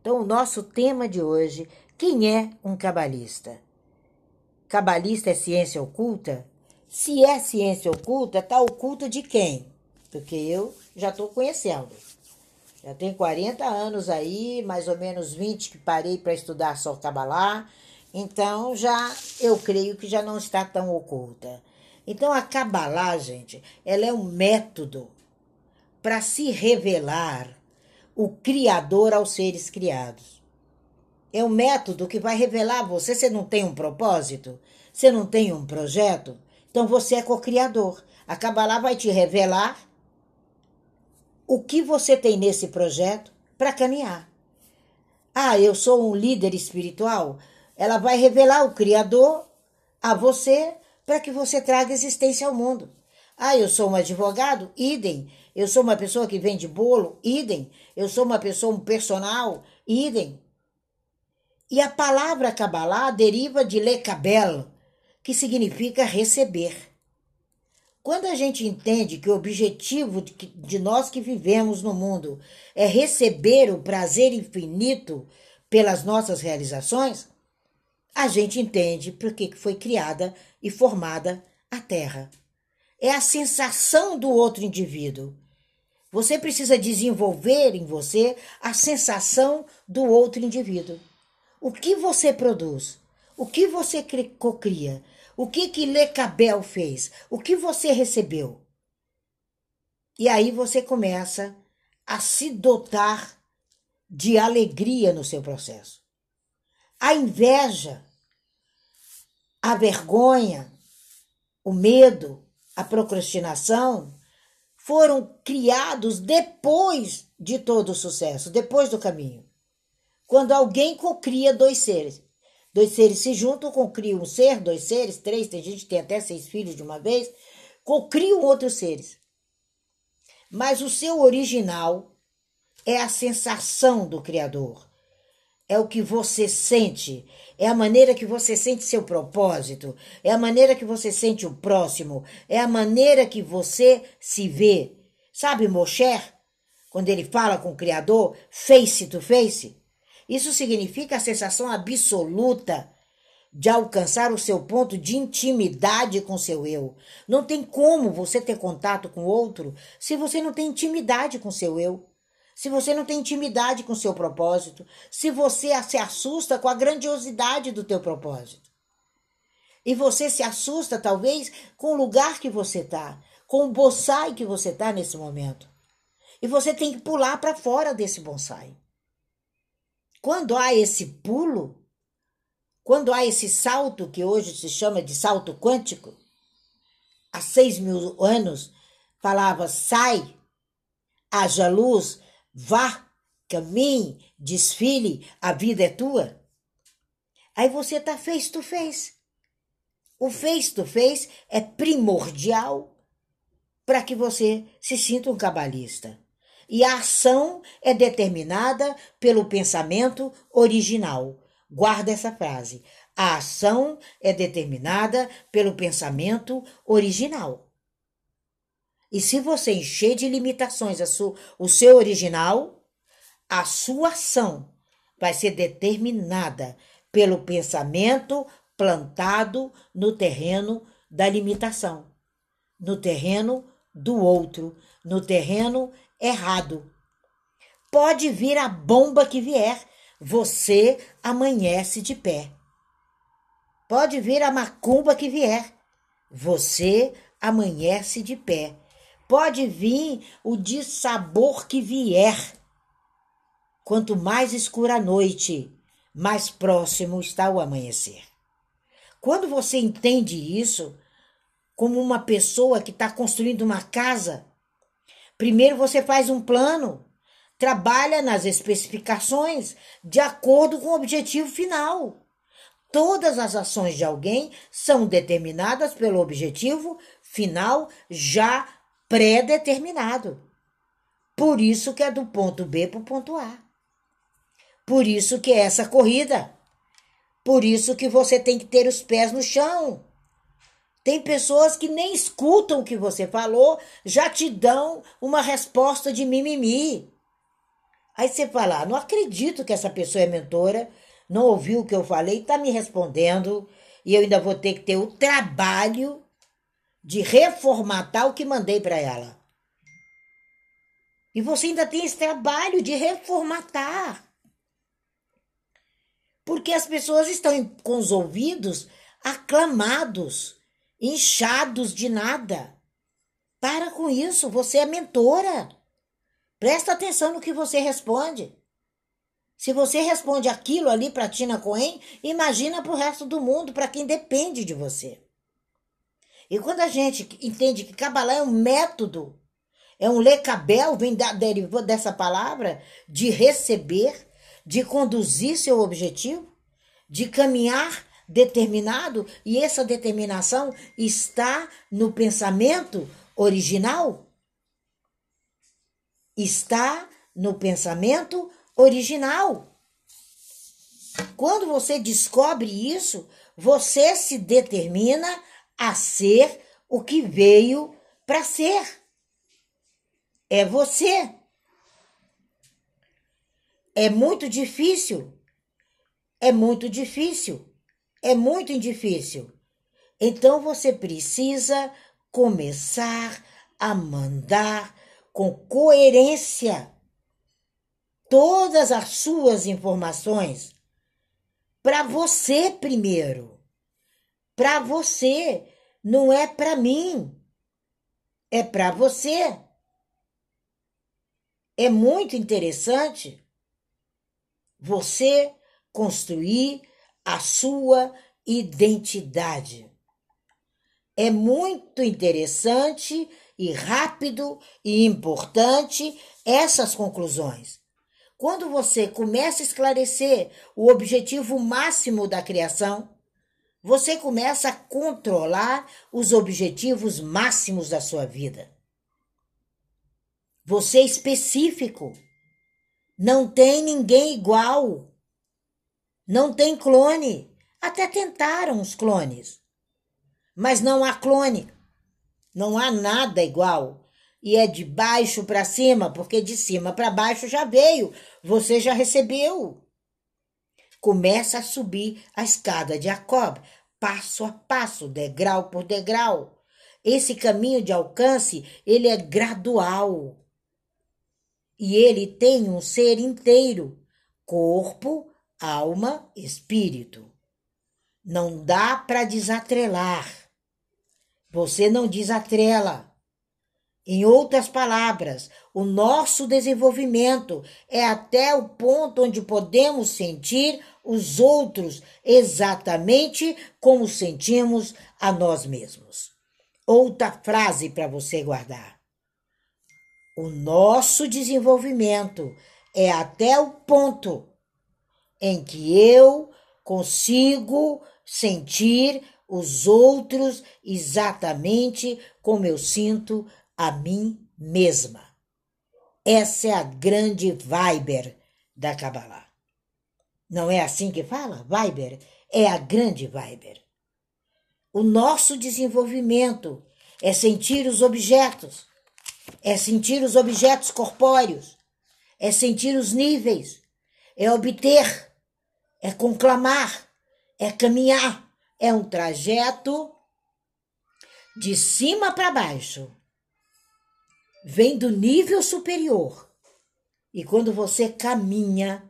Então, o nosso tema de hoje: quem é um cabalista? Cabalista é ciência oculta? Se é ciência oculta, está oculta de quem? Porque eu já estou conhecendo. Já tenho 40 anos aí, mais ou menos 20 que parei para estudar só Cabalá. Então, já eu creio que já não está tão oculta. Então, a Cabalá, gente, ela é um método para se revelar o Criador aos seres criados. É um método que vai revelar você. Você não tem um propósito? Você não tem um projeto? Então você é co-criador. A Kabbalah vai te revelar o que você tem nesse projeto para caminhar. Ah, eu sou um líder espiritual. Ela vai revelar o Criador a você para que você traga existência ao mundo. Ah, eu sou um advogado? Idem. Eu sou uma pessoa que vende bolo? Idem. Eu sou uma pessoa, um personal? Idem. E a palavra Kabbalah deriva de lekabel, que significa receber. Quando a gente entende que o objetivo de nós que vivemos no mundo é receber o prazer infinito pelas nossas realizações, a gente entende por que foi criada e formada a Terra. É a sensação do outro indivíduo. Você precisa desenvolver em você a sensação do outro indivíduo. O que você produz? O que você cocria? O que que Lecabel fez? O que você recebeu? E aí você começa a se dotar de alegria no seu processo. A inveja, a vergonha, o medo, a procrastinação foram criados depois de todo o sucesso, depois do caminho. Quando alguém cocria dois seres. Dois seres se juntam, cocriam um ser, dois seres, três, tem gente que tem até seis filhos de uma vez, cocriam outros seres. Mas o seu original é a sensação do Criador. É o que você sente, é a maneira que você sente seu propósito, é a maneira que você sente o próximo, é a maneira que você se vê. Sabe Moshe, quando ele fala com o Criador, face to face? Isso significa a sensação absoluta de alcançar o seu ponto de intimidade com seu eu. Não tem como você ter contato com outro se você não tem intimidade com seu eu. Se você não tem intimidade com seu propósito, se você se assusta com a grandiosidade do teu propósito. E você se assusta talvez com o lugar que você está, com o bonsai que você está nesse momento. E você tem que pular para fora desse bonsai. Quando há esse pulo, quando há esse salto que hoje se chama de salto quântico, há seis mil anos falava sai, haja luz, vá, caminhe, desfile, a vida é tua. Aí você está face to face. O face to face é primordial para que você se sinta um cabalista e a ação é determinada pelo pensamento original. Guarda essa frase. A ação é determinada pelo pensamento original. E se você encher de limitações o seu original, a sua ação vai ser determinada pelo pensamento plantado no terreno da limitação, no terreno do outro, no terreno errado. Pode vir a bomba que vier, você amanhece de pé. Pode vir a macumba que vier, você amanhece de pé. Pode vir o dissabor que vier. Quanto mais escura a noite, mais próximo está o amanhecer. Quando você entende isso, como uma pessoa que está construindo uma casa, Primeiro você faz um plano, trabalha nas especificações de acordo com o objetivo final. Todas as ações de alguém são determinadas pelo objetivo final já pré-determinado. Por isso que é do ponto B para o ponto A. Por isso que é essa corrida. Por isso que você tem que ter os pés no chão. Tem pessoas que nem escutam o que você falou, já te dão uma resposta de mimimi. Aí você fala: ah, não acredito que essa pessoa é mentora, não ouviu o que eu falei, está me respondendo, e eu ainda vou ter que ter o trabalho de reformatar o que mandei para ela. E você ainda tem esse trabalho de reformatar. Porque as pessoas estão com os ouvidos aclamados, inchados de nada. Para com isso, você é mentora. Presta atenção no que você responde. Se você responde aquilo ali para Tina Cohen, imagina para o resto do mundo, para quem depende de você. E quando a gente entende que Kabbalah é um método, é um lecabel, vem da, derivou dessa palavra, de receber, de conduzir seu objetivo, de caminhar determinado, e essa determinação está no pensamento original? Está no pensamento original. Quando você descobre isso, você se determina a ser o que veio para ser. É você. É muito difícil. É muito difícil. É muito difícil. Então você precisa começar a mandar com coerência todas as suas informações para você primeiro. Para você, não é para mim. É para você. É muito interessante você construir a sua identidade. É muito interessante e rápido e importante essas conclusões. Quando você começa a esclarecer o objetivo máximo da criação, você começa a controlar os objetivos máximos da sua vida. Você é específico. Não tem ninguém igual. Não tem clone. Até tentaram os clones. Mas não há clone. Não há nada igual. E é de baixo para cima, porque de cima para baixo já veio, você já recebeu. Começa a subir a escada de Jacob, passo a passo, degrau por degrau. Esse caminho de alcance, ele é gradual. E ele tem um ser inteiro, corpo, alma, espírito. Não dá para desatrelar. Você não desatrela. Em outras palavras, o nosso desenvolvimento é até o ponto onde podemos sentir os outros exatamente como sentimos a nós mesmos. Outra frase para você guardar. O nosso desenvolvimento é até o ponto em que eu consigo sentir os outros exatamente como eu sinto a mim mesma. Essa é a grande Viber da Kabbalah. Não é assim que fala? Viber é a grande Viber. O nosso desenvolvimento é sentir os objetos, é sentir os objetos corpóreos, é sentir os níveis, é obter, é conclamar, é caminhar é um trajeto de cima para baixo. Vem do nível superior. E quando você caminha,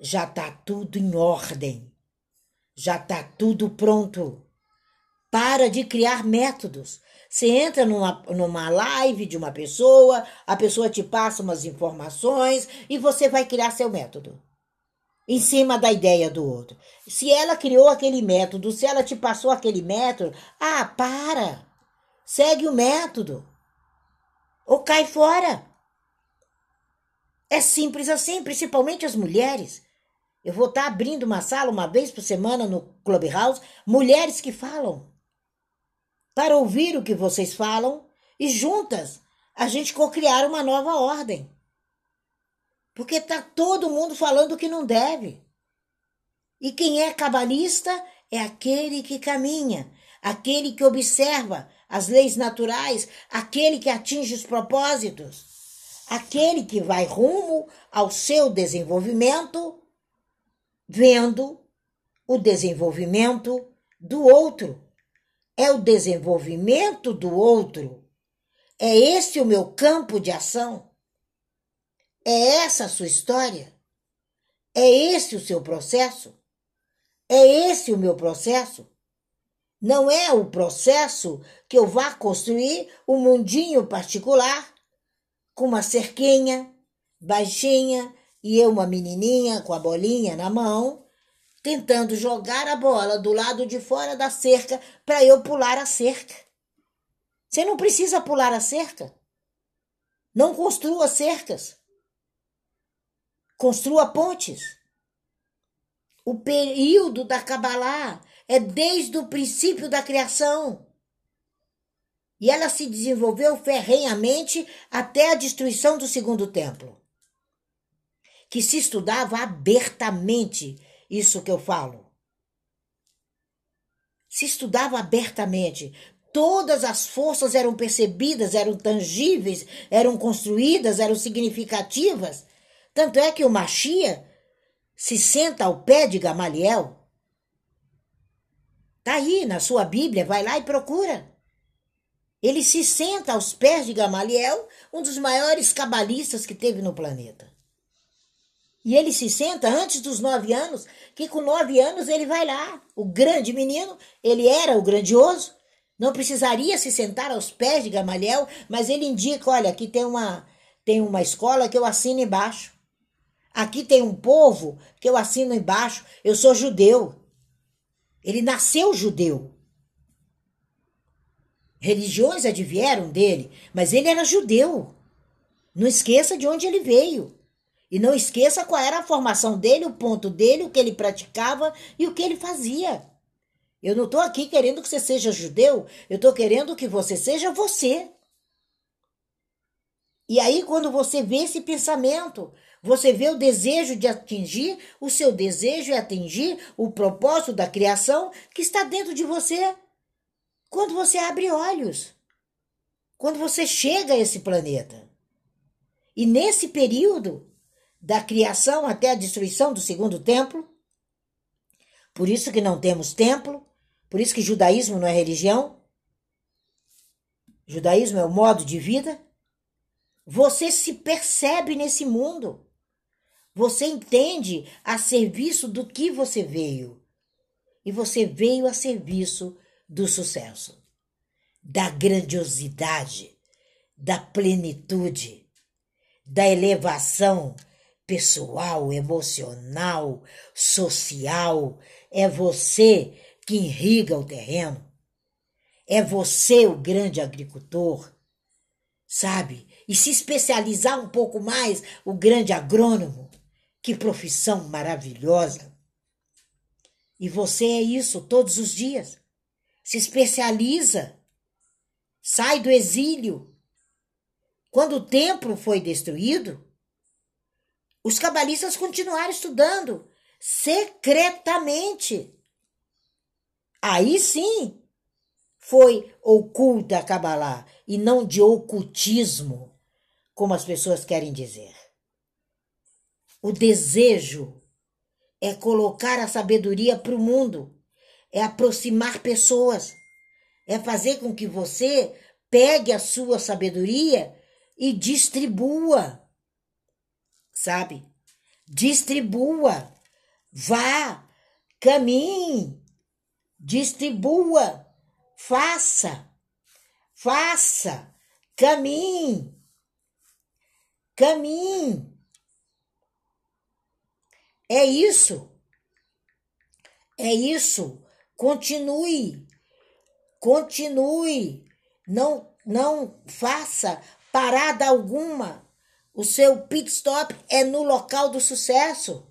já está tudo em ordem. Já está tudo pronto. Para de criar métodos. Você entra numa, numa live de uma pessoa, a pessoa te passa umas informações e você vai criar seu método em cima da ideia do outro. Se ela criou aquele método, se ela te passou aquele método, ah, para! Segue o método. Ou cai fora. É simples assim, principalmente as mulheres. Eu vou estar abrindo uma sala uma vez por semana no Clubhouse, mulheres que falam. Para ouvir o que vocês falam e juntas a gente cocriar uma nova ordem. Porque está todo mundo falando que não deve. E quem é cabalista é aquele que caminha, aquele que observa as leis naturais, aquele que atinge os propósitos, aquele que vai rumo ao seu desenvolvimento, vendo o desenvolvimento do outro. É o desenvolvimento do outro. É esse o meu campo de ação. É essa a sua história. É esse o seu processo. É esse o meu processo. Não é o processo que eu vá construir um mundinho particular com uma cerquinha baixinha e eu uma menininha com a bolinha na mão, tentando jogar a bola do lado de fora da cerca para eu pular a cerca. Você não precisa pular a cerca. Não construa cercas. Construa pontes. O período da Kabbalah é desde o princípio da criação. E ela se desenvolveu ferrenhamente até a destruição do segundo templo. Que se estudava abertamente isso que eu falo. Se estudava abertamente. Todas as forças eram percebidas, eram tangíveis, eram construídas, eram significativas. Tanto é que o Machia se senta ao pé de Gamaliel. Está aí na sua Bíblia, vai lá e procura. Ele se senta aos pés de Gamaliel, um dos maiores cabalistas que teve no planeta. E ele se senta antes dos nove anos, que com nove anos ele vai lá. O grande menino, ele era o grandioso, não precisaria se sentar aos pés de Gamaliel, mas ele indica: olha, aqui tem uma, tem uma escola que eu assino embaixo. Aqui tem um povo que eu assino embaixo. Eu sou judeu. Ele nasceu judeu. Religiões advieram dele, mas ele era judeu. Não esqueça de onde ele veio. E não esqueça qual era a formação dele, o ponto dele, o que ele praticava e o que ele fazia. Eu não estou aqui querendo que você seja judeu, eu estou querendo que você seja você. E aí, quando você vê esse pensamento, você vê o desejo de atingir, o seu desejo é atingir o propósito da criação que está dentro de você quando você abre olhos, quando você chega a esse planeta. E nesse período da criação até a destruição do segundo templo, por isso que não temos templo, por isso que judaísmo não é religião, judaísmo é o modo de vida. Você se percebe nesse mundo. Você entende a serviço do que você veio. E você veio a serviço do sucesso, da grandiosidade, da plenitude, da elevação pessoal, emocional, social. É você que irriga o terreno. É você o grande agricultor, sabe? E se especializar um pouco mais, o grande agrônomo. Que profissão maravilhosa! E você é isso todos os dias se especializa, sai do exílio. Quando o templo foi destruído, os cabalistas continuaram estudando secretamente. Aí sim foi oculta a Kabbalah e não de ocultismo, como as pessoas querem dizer. O desejo é colocar a sabedoria para o mundo é aproximar pessoas, é fazer com que você pegue a sua sabedoria e distribua. Sabe? Distribua. Vá, caminhe, distribua, faça, faça, caminhe, caminhe. É isso. É isso. Continue. Continue. Não, não faça parada alguma. O seu pit stop é no local do sucesso.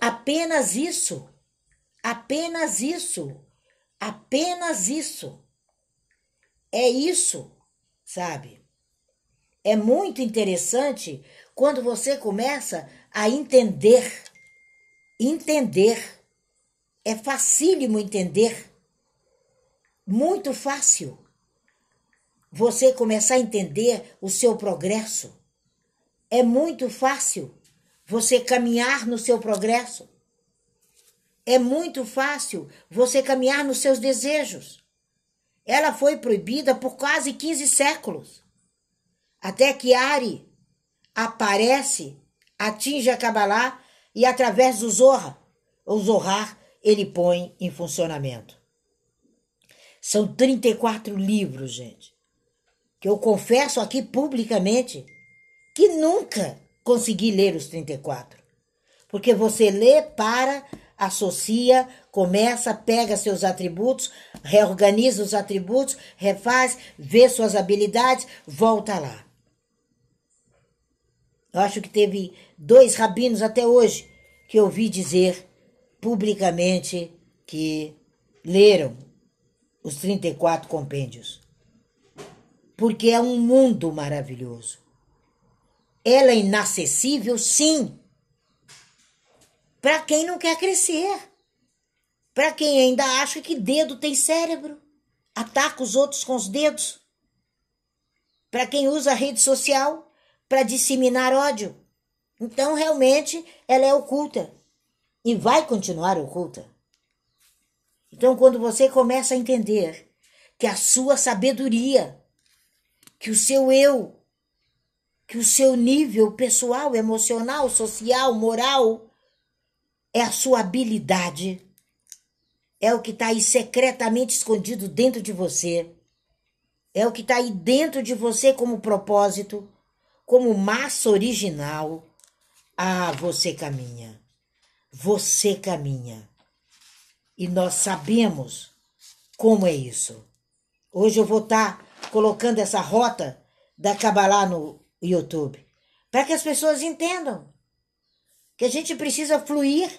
Apenas isso. Apenas isso. Apenas isso. É isso, sabe? É muito interessante quando você começa a entender entender. É facílimo entender. Muito fácil. você começar a entender o seu progresso. É muito fácil você caminhar no seu progresso. É muito fácil você caminhar nos seus desejos. Ela foi proibida por quase 15 séculos. Até que Ari aparece, atinge a Kabbalah e através do Zohar, o Zohar, ele põe em funcionamento. São 34 livros, gente, que eu confesso aqui publicamente que nunca consegui ler os 34. Porque você lê, para, associa, começa, pega seus atributos, reorganiza os atributos, refaz, vê suas habilidades, volta lá. Eu acho que teve dois rabinos até hoje que eu ouvi dizer publicamente que leram os 34 compêndios. Porque é um mundo maravilhoso. Ela é inacessível, sim, para quem não quer crescer. Para quem ainda acha que dedo tem cérebro, ataca os outros com os dedos. Para quem usa rede social para disseminar ódio. Então, realmente, ela é oculta e vai continuar oculta. Então, quando você começa a entender que a sua sabedoria, que o seu eu, que o seu nível pessoal, emocional, social, moral, é a sua habilidade, é o que está aí secretamente escondido dentro de você, é o que está aí dentro de você como propósito, como massa original. Ah, você caminha, você caminha. E nós sabemos como é isso. Hoje eu vou estar tá colocando essa rota da Kabbalah no YouTube, para que as pessoas entendam que a gente precisa fluir,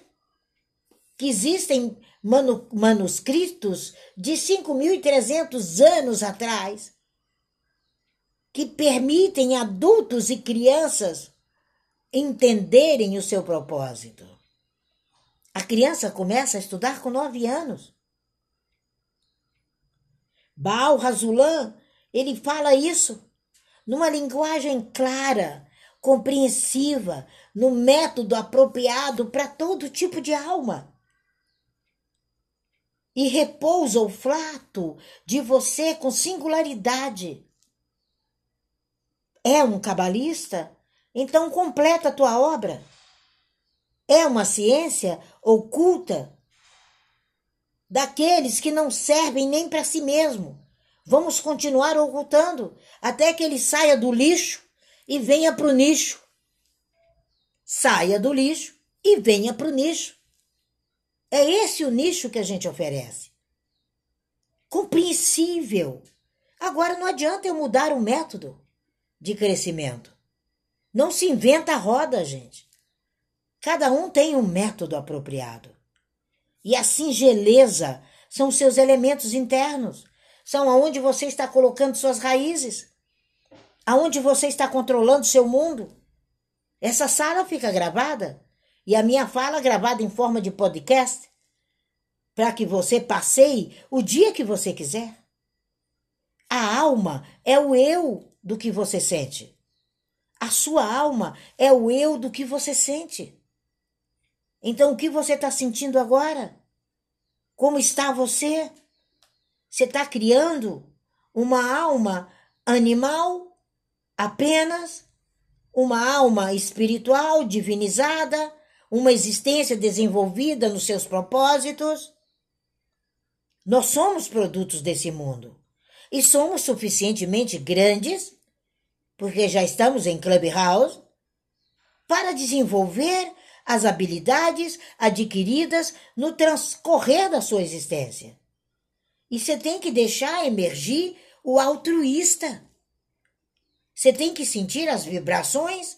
que existem manu manuscritos de 5.300 anos atrás que permitem adultos e crianças entenderem o seu propósito. A criança começa a estudar com nove anos. Baal Razulan, ele fala isso numa linguagem clara, compreensiva, no método apropriado para todo tipo de alma. E repousa o flato de você com singularidade. É um cabalista? Então completa a tua obra. É uma ciência oculta daqueles que não servem nem para si mesmo. Vamos continuar ocultando até que ele saia do lixo e venha para o nicho. Saia do lixo e venha para o nicho. É esse o nicho que a gente oferece. Compreensível. Agora não adianta eu mudar o método de crescimento. Não se inventa a roda, gente. Cada um tem um método apropriado. E a singeleza são seus elementos internos são aonde você está colocando suas raízes, aonde você está controlando seu mundo. Essa sala fica gravada e a minha fala gravada em forma de podcast para que você passeie o dia que você quiser. A alma é o eu do que você sente. A sua alma é o eu do que você sente. Então, o que você está sentindo agora? Como está você? Você está criando uma alma animal apenas, uma alma espiritual divinizada, uma existência desenvolvida nos seus propósitos. Nós somos produtos desse mundo e somos suficientemente grandes, porque já estamos em Clubhouse, para desenvolver as habilidades adquiridas no transcorrer da sua existência. E você tem que deixar emergir o altruísta. Você tem que sentir as vibrações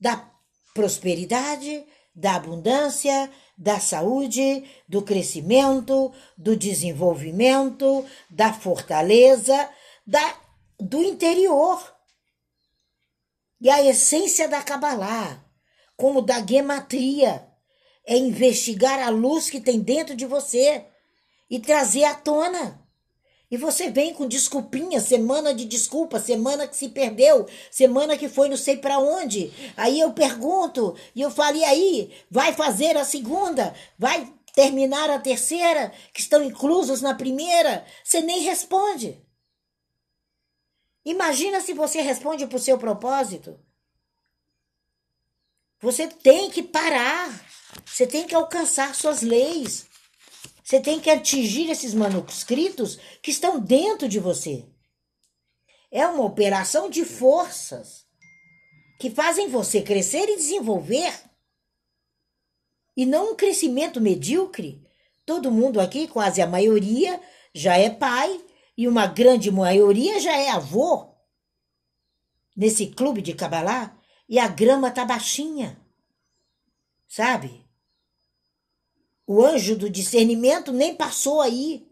da prosperidade, da abundância, da saúde, do crescimento, do desenvolvimento, da fortaleza, da, do interior. E a essência da Kabbalah, como da gematria, é investigar a luz que tem dentro de você e trazer à tona. E você vem com desculpinha, semana de desculpa, semana que se perdeu, semana que foi não sei para onde. Aí eu pergunto, e eu falei aí, vai fazer a segunda? Vai terminar a terceira, que estão inclusos na primeira? Você nem responde. Imagina se você responde para o seu propósito. Você tem que parar. Você tem que alcançar suas leis. Você tem que atingir esses manuscritos que estão dentro de você. É uma operação de forças que fazem você crescer e desenvolver. E não um crescimento medíocre. Todo mundo aqui, quase a maioria, já é pai e uma grande maioria já é avô. Nesse clube de Cabalá, e a grama tá baixinha. Sabe? O anjo do discernimento nem passou aí.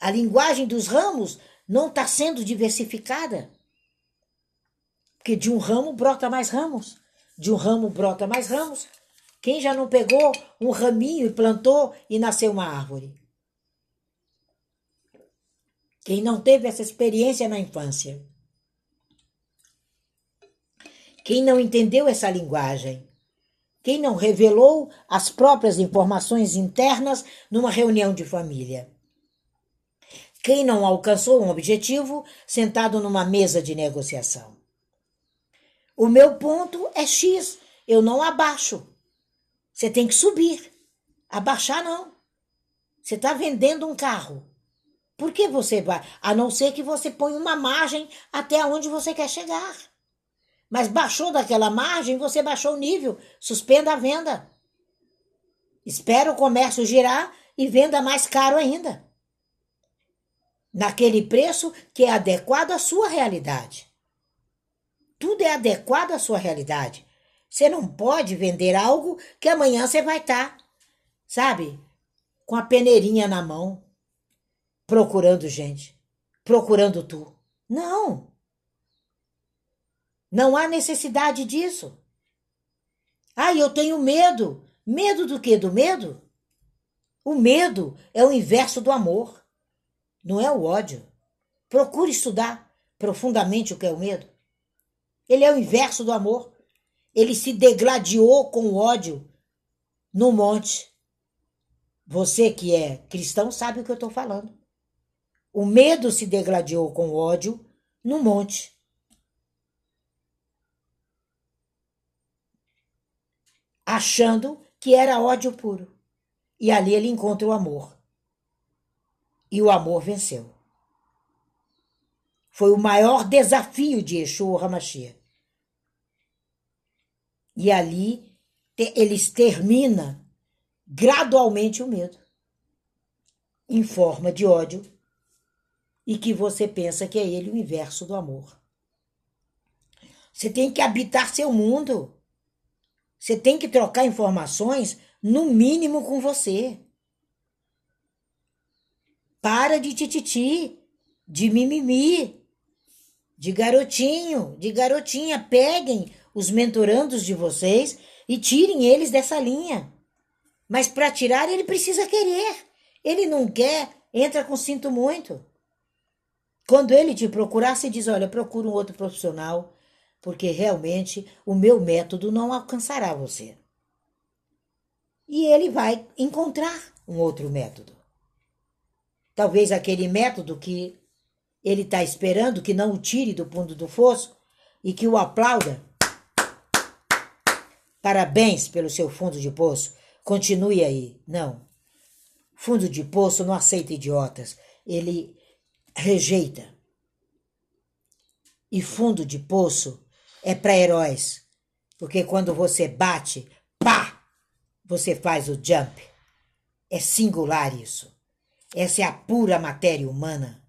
A linguagem dos ramos não está sendo diversificada. Porque de um ramo brota mais ramos, de um ramo brota mais ramos. Quem já não pegou um raminho e plantou e nasceu uma árvore? Quem não teve essa experiência na infância? Quem não entendeu essa linguagem? Quem não revelou as próprias informações internas numa reunião de família? Quem não alcançou um objetivo sentado numa mesa de negociação? O meu ponto é X, eu não abaixo. Você tem que subir. Abaixar não. Você está vendendo um carro. Por que você vai? A não ser que você ponha uma margem até onde você quer chegar. Mas baixou daquela margem, você baixou o nível. Suspenda a venda. Espera o comércio girar e venda mais caro ainda. Naquele preço que é adequado à sua realidade. Tudo é adequado à sua realidade. Você não pode vender algo que amanhã você vai estar, tá, sabe, com a peneirinha na mão, procurando gente, procurando tu. Não. Não há necessidade disso. Ah, eu tenho medo. Medo do que? Do medo? O medo é o inverso do amor, não é o ódio. Procure estudar profundamente o que é o medo. Ele é o inverso do amor. Ele se degladiou com o ódio no monte. Você que é cristão sabe o que eu estou falando. O medo se degladiou com o ódio no monte. Achando que era ódio puro. E ali ele encontra o amor. E o amor venceu. Foi o maior desafio de Yeshua Hamashia. E ali ele extermina gradualmente o medo, em forma de ódio, e que você pensa que é ele o inverso do amor. Você tem que habitar seu mundo. Você tem que trocar informações, no mínimo, com você. Para de tititi, de mimimi, de garotinho, de garotinha. Peguem os mentorandos de vocês e tirem eles dessa linha. Mas para tirar, ele precisa querer. Ele não quer, entra com sinto muito. Quando ele te procurar, você diz: Olha, procura um outro profissional porque realmente o meu método não alcançará você. E ele vai encontrar um outro método. Talvez aquele método que ele está esperando que não o tire do fundo do fosso e que o aplauda. Parabéns pelo seu fundo de poço. Continue aí. Não. Fundo de poço não aceita idiotas. Ele rejeita. E fundo de poço é para heróis. Porque quando você bate, pá, você faz o jump. É singular isso. Essa é a pura matéria humana.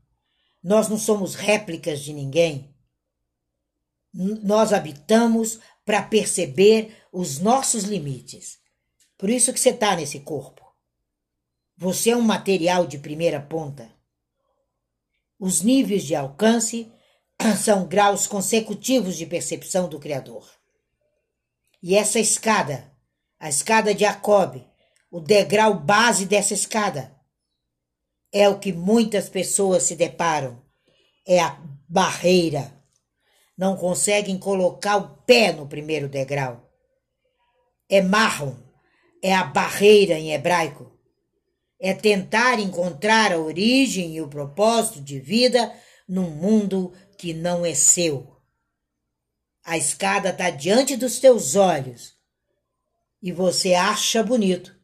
Nós não somos réplicas de ninguém. Nós habitamos para perceber os nossos limites. Por isso que você está nesse corpo. Você é um material de primeira ponta. Os níveis de alcance são graus consecutivos de percepção do Criador. E essa escada, a escada de Jacob, o degrau base dessa escada, é o que muitas pessoas se deparam. É a barreira. Não conseguem colocar o pé no primeiro degrau. É marrom, é a barreira em hebraico. É tentar encontrar a origem e o propósito de vida num mundo que não é seu. A escada está diante dos teus olhos e você acha bonito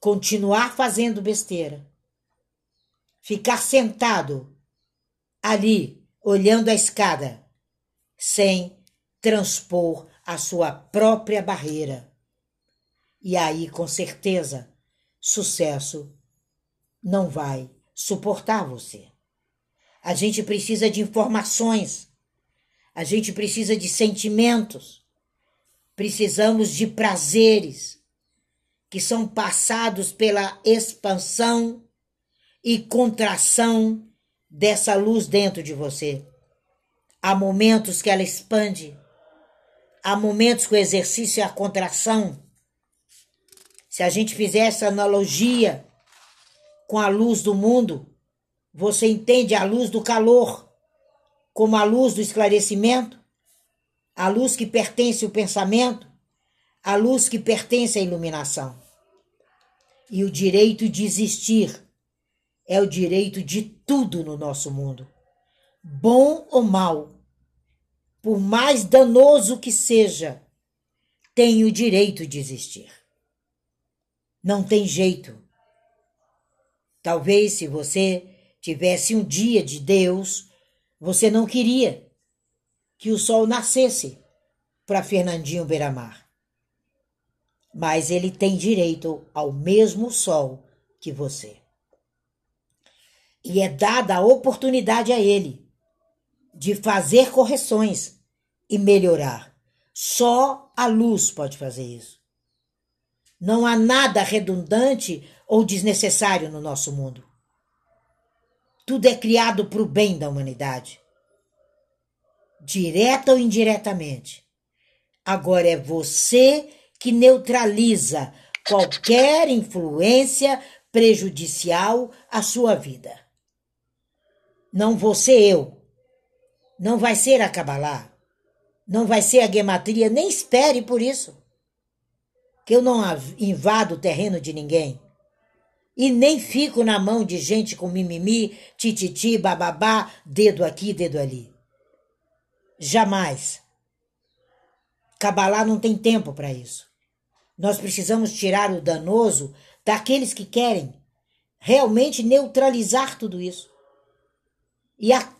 continuar fazendo besteira, ficar sentado ali olhando a escada sem transpor a sua própria barreira. E aí, com certeza, sucesso não vai suportar você. A gente precisa de informações, a gente precisa de sentimentos, precisamos de prazeres que são passados pela expansão e contração dessa luz dentro de você. Há momentos que ela expande, há momentos que o exercício é a contração. Se a gente fizer essa analogia com a luz do mundo, você entende a luz do calor como a luz do esclarecimento, a luz que pertence ao pensamento, a luz que pertence à iluminação. E o direito de existir é o direito de tudo no nosso mundo, bom ou mal, por mais danoso que seja, tem o direito de existir. Não tem jeito. Talvez se você tivesse um dia de Deus, você não queria que o sol nascesse para Fernandinho Beiramar. Mas ele tem direito ao mesmo sol que você. E é dada a oportunidade a ele de fazer correções e melhorar. Só a luz pode fazer isso. Não há nada redundante ou desnecessário no nosso mundo. Tudo é criado para o bem da humanidade, direta ou indiretamente. Agora é você que neutraliza qualquer influência prejudicial à sua vida. Não ser eu. Não vai ser a Kabbalah. Não vai ser a gematria, nem espere por isso. Que eu não invado o terreno de ninguém. E nem fico na mão de gente com mimimi, tititi, bababá, dedo aqui, dedo ali. Jamais. Cabalá não tem tempo para isso. Nós precisamos tirar o danoso daqueles que querem realmente neutralizar tudo isso. E a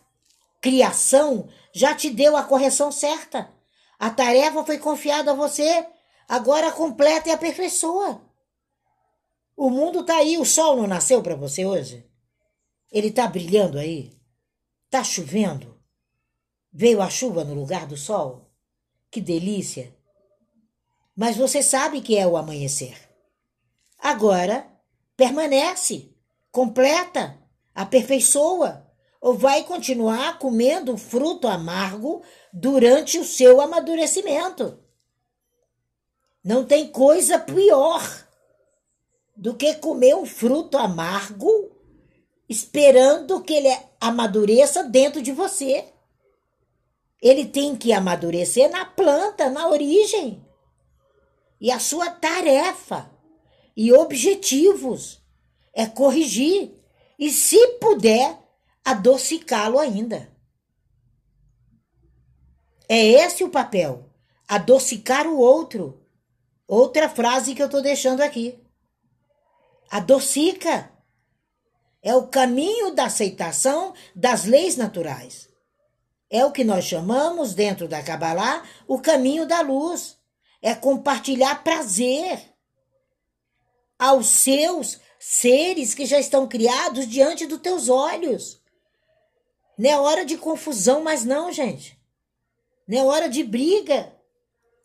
criação já te deu a correção certa. A tarefa foi confiada a você, agora completa e aperfeiçoa. O mundo está aí, o sol não nasceu para você hoje? Ele está brilhando aí? Está chovendo? Veio a chuva no lugar do sol? Que delícia! Mas você sabe que é o amanhecer. Agora, permanece, completa, aperfeiçoa, ou vai continuar comendo fruto amargo durante o seu amadurecimento. Não tem coisa pior do que comer um fruto amargo esperando que ele amadureça dentro de você. Ele tem que amadurecer na planta, na origem. E a sua tarefa e objetivos é corrigir e, se puder, adocicá-lo ainda. É esse o papel, adocicar o outro. Outra frase que eu estou deixando aqui adocica. É o caminho da aceitação das leis naturais. É o que nós chamamos, dentro da Kabbalah, o caminho da luz. É compartilhar prazer aos seus seres que já estão criados diante dos teus olhos. Não é hora de confusão, mas não, gente. Não é hora de briga.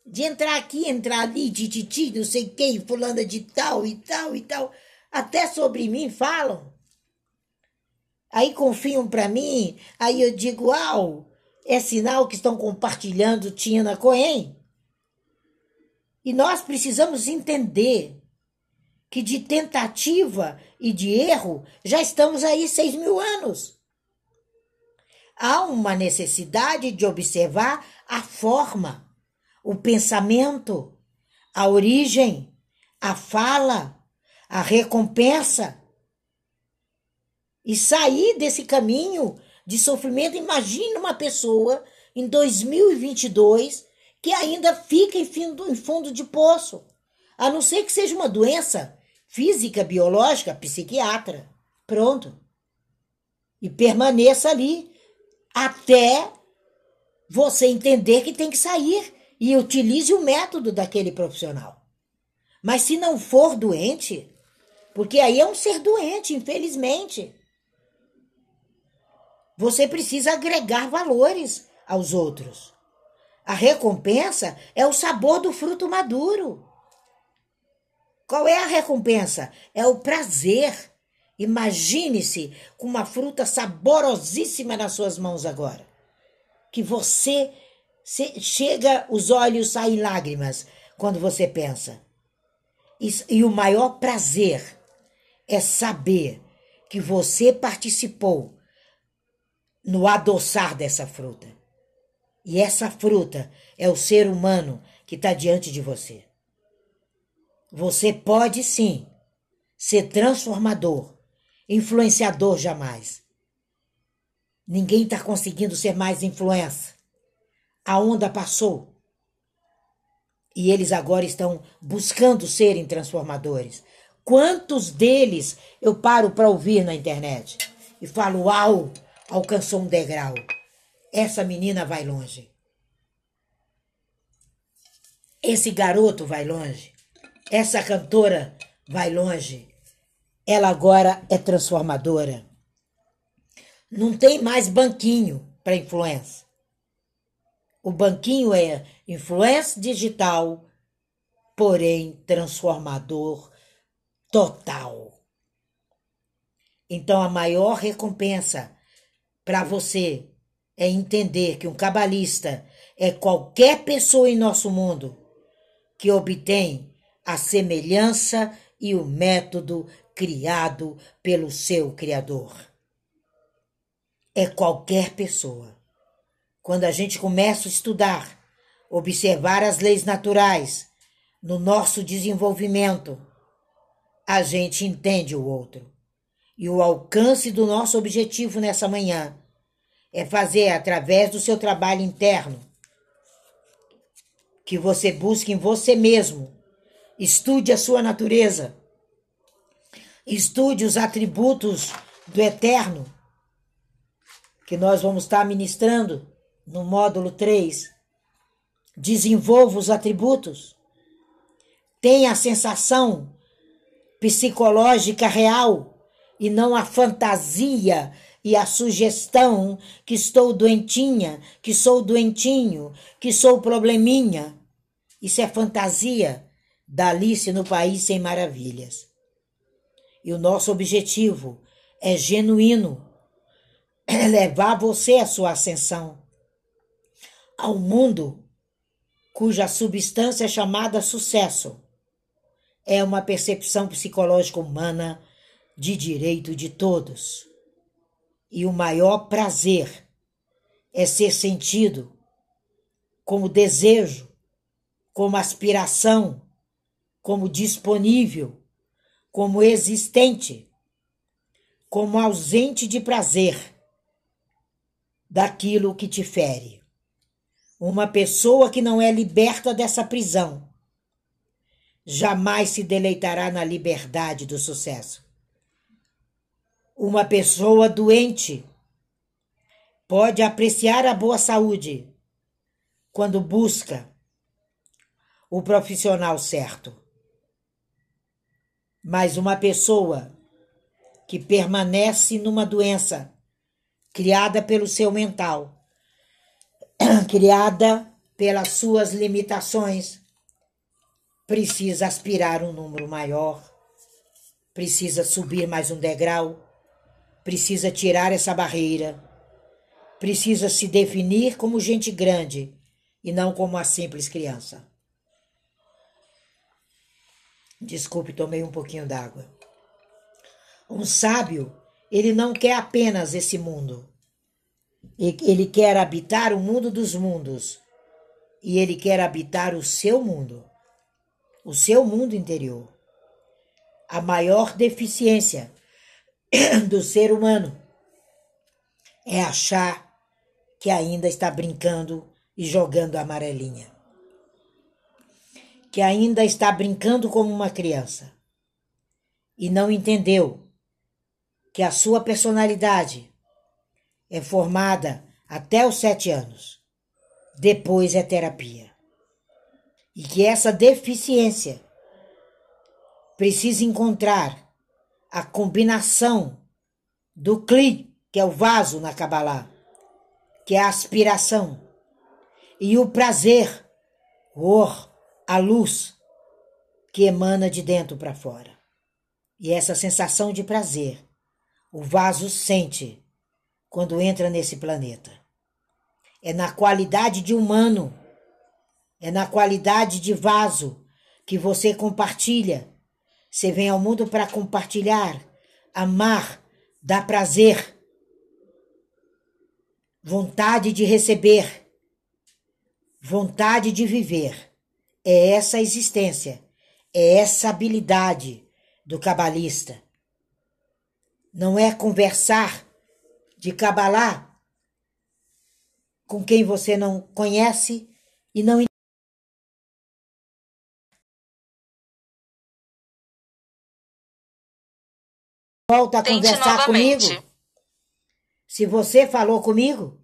De entrar aqui, entrar ali, de titi, não sei quem, fulana de tal e tal e tal até sobre mim falam. Aí confiam para mim, aí eu digo, uau, é sinal que estão compartilhando Tina Cohen. E nós precisamos entender que de tentativa e de erro já estamos aí seis mil anos. Há uma necessidade de observar a forma, o pensamento, a origem, a fala, a recompensa e sair desse caminho de sofrimento. Imagine uma pessoa em 2022 que ainda fica em fundo, em fundo de poço, a não ser que seja uma doença física, biológica, psiquiatra. Pronto. E permaneça ali até você entender que tem que sair e utilize o método daquele profissional. Mas se não for doente, porque aí é um ser doente, infelizmente. Você precisa agregar valores aos outros. A recompensa é o sabor do fruto maduro. Qual é a recompensa? É o prazer. Imagine-se com uma fruta saborosíssima nas suas mãos agora. Que você chega, os olhos saem lágrimas quando você pensa. E, e o maior prazer é saber que você participou no adoçar dessa fruta. E essa fruta é o ser humano que está diante de você. Você pode sim ser transformador, influenciador jamais. Ninguém está conseguindo ser mais influência. A onda passou. E eles agora estão buscando serem transformadores. Quantos deles eu paro para ouvir na internet e falo: Uau, alcançou um degrau. Essa menina vai longe. Esse garoto vai longe. Essa cantora vai longe. Ela agora é transformadora. Não tem mais banquinho para influência. O banquinho é influência digital, porém transformador total. Então a maior recompensa para você é entender que um cabalista é qualquer pessoa em nosso mundo que obtém a semelhança e o método criado pelo seu Criador. É qualquer pessoa. Quando a gente começa a estudar, observar as leis naturais no nosso desenvolvimento, a gente entende o outro. E o alcance do nosso objetivo nessa manhã é fazer através do seu trabalho interno que você busque em você mesmo, estude a sua natureza, estude os atributos do eterno, que nós vamos estar ministrando no módulo 3. Desenvolva os atributos, tenha a sensação psicológica real e não a fantasia e a sugestão que estou doentinha, que sou doentinho, que sou probleminha. Isso é fantasia da Alice no País Sem Maravilhas. E o nosso objetivo é genuíno, é levar você à sua ascensão ao mundo cuja substância é chamada sucesso. É uma percepção psicológica humana de direito de todos. E o maior prazer é ser sentido como desejo como aspiração, como disponível, como existente, como ausente de prazer daquilo que te fere. Uma pessoa que não é liberta dessa prisão jamais se deleitará na liberdade do sucesso. Uma pessoa doente pode apreciar a boa saúde quando busca o profissional certo. Mas uma pessoa que permanece numa doença criada pelo seu mental, criada pelas suas limitações, precisa aspirar um número maior, precisa subir mais um degrau, precisa tirar essa barreira, precisa se definir como gente grande e não como uma simples criança. Desculpe, tomei um pouquinho d'água. Um sábio, ele não quer apenas esse mundo. Ele quer habitar o mundo dos mundos. E ele quer habitar o seu mundo, o seu mundo interior. A maior deficiência do ser humano é achar que ainda está brincando e jogando amarelinha. Que ainda está brincando como uma criança e não entendeu que a sua personalidade é formada até os sete anos. Depois é terapia. E que essa deficiência precisa encontrar a combinação do Kli, que é o vaso na Kabbalah, que é a aspiração, e o prazer, o or, a luz, que emana de dentro para fora. E essa sensação de prazer, o vaso sente quando entra nesse planeta. É na qualidade de humano, é na qualidade de vaso que você compartilha. Você vem ao mundo para compartilhar, amar, dar prazer, vontade de receber, vontade de viver. É essa existência, é essa habilidade do cabalista. Não é conversar de Kabbalah com quem você não conhece e não volta a Tente conversar novamente. comigo. Se você falou comigo,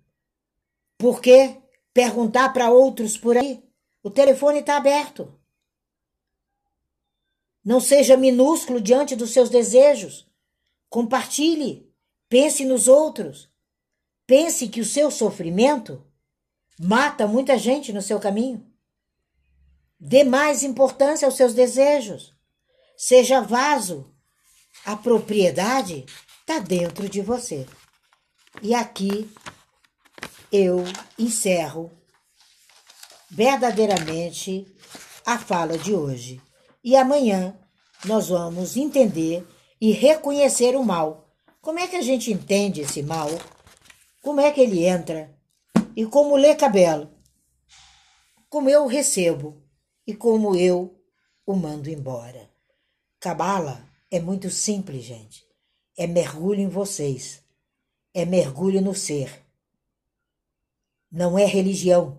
por que perguntar para outros por aí? O telefone está aberto. Não seja minúsculo diante dos seus desejos. Compartilhe. Pense nos outros. Pense que o seu sofrimento mata muita gente no seu caminho. Dê mais importância aos seus desejos. Seja vaso. A propriedade está dentro de você. E aqui eu encerro verdadeiramente a fala de hoje. E amanhã nós vamos entender e reconhecer o mal como é que a gente entende esse mal? Como é que ele entra? E como lê cabelo? Como eu recebo e como eu o mando embora. Cabala é muito simples, gente. É mergulho em vocês. É mergulho no ser. Não é religião.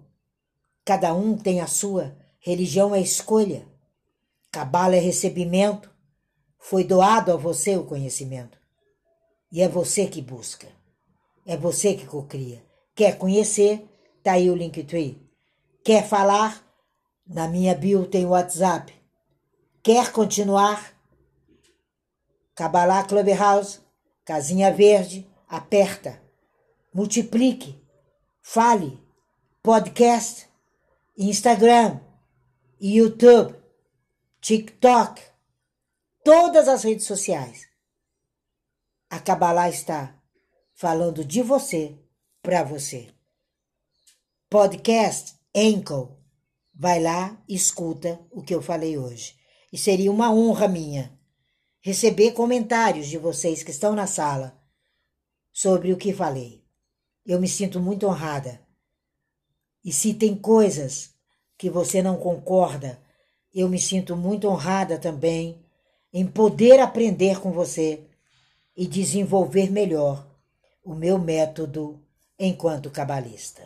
Cada um tem a sua. Religião é escolha. Cabala é recebimento. Foi doado a você o conhecimento. E é você que busca. É você que cocria. Quer conhecer? Tá aí o Linktree. Quer falar? Na minha bio tem o WhatsApp. Quer continuar? Cabalá Clubhouse, Casinha Verde, aperta. Multiplique. Fale. Podcast, Instagram, YouTube, TikTok, todas as redes sociais. A Kabbalah está falando de você para você. Podcast Enkel. Vai lá, escuta o que eu falei hoje. E seria uma honra minha receber comentários de vocês que estão na sala sobre o que falei. Eu me sinto muito honrada. E se tem coisas que você não concorda, eu me sinto muito honrada também em poder aprender com você e desenvolver melhor o meu método enquanto cabalista.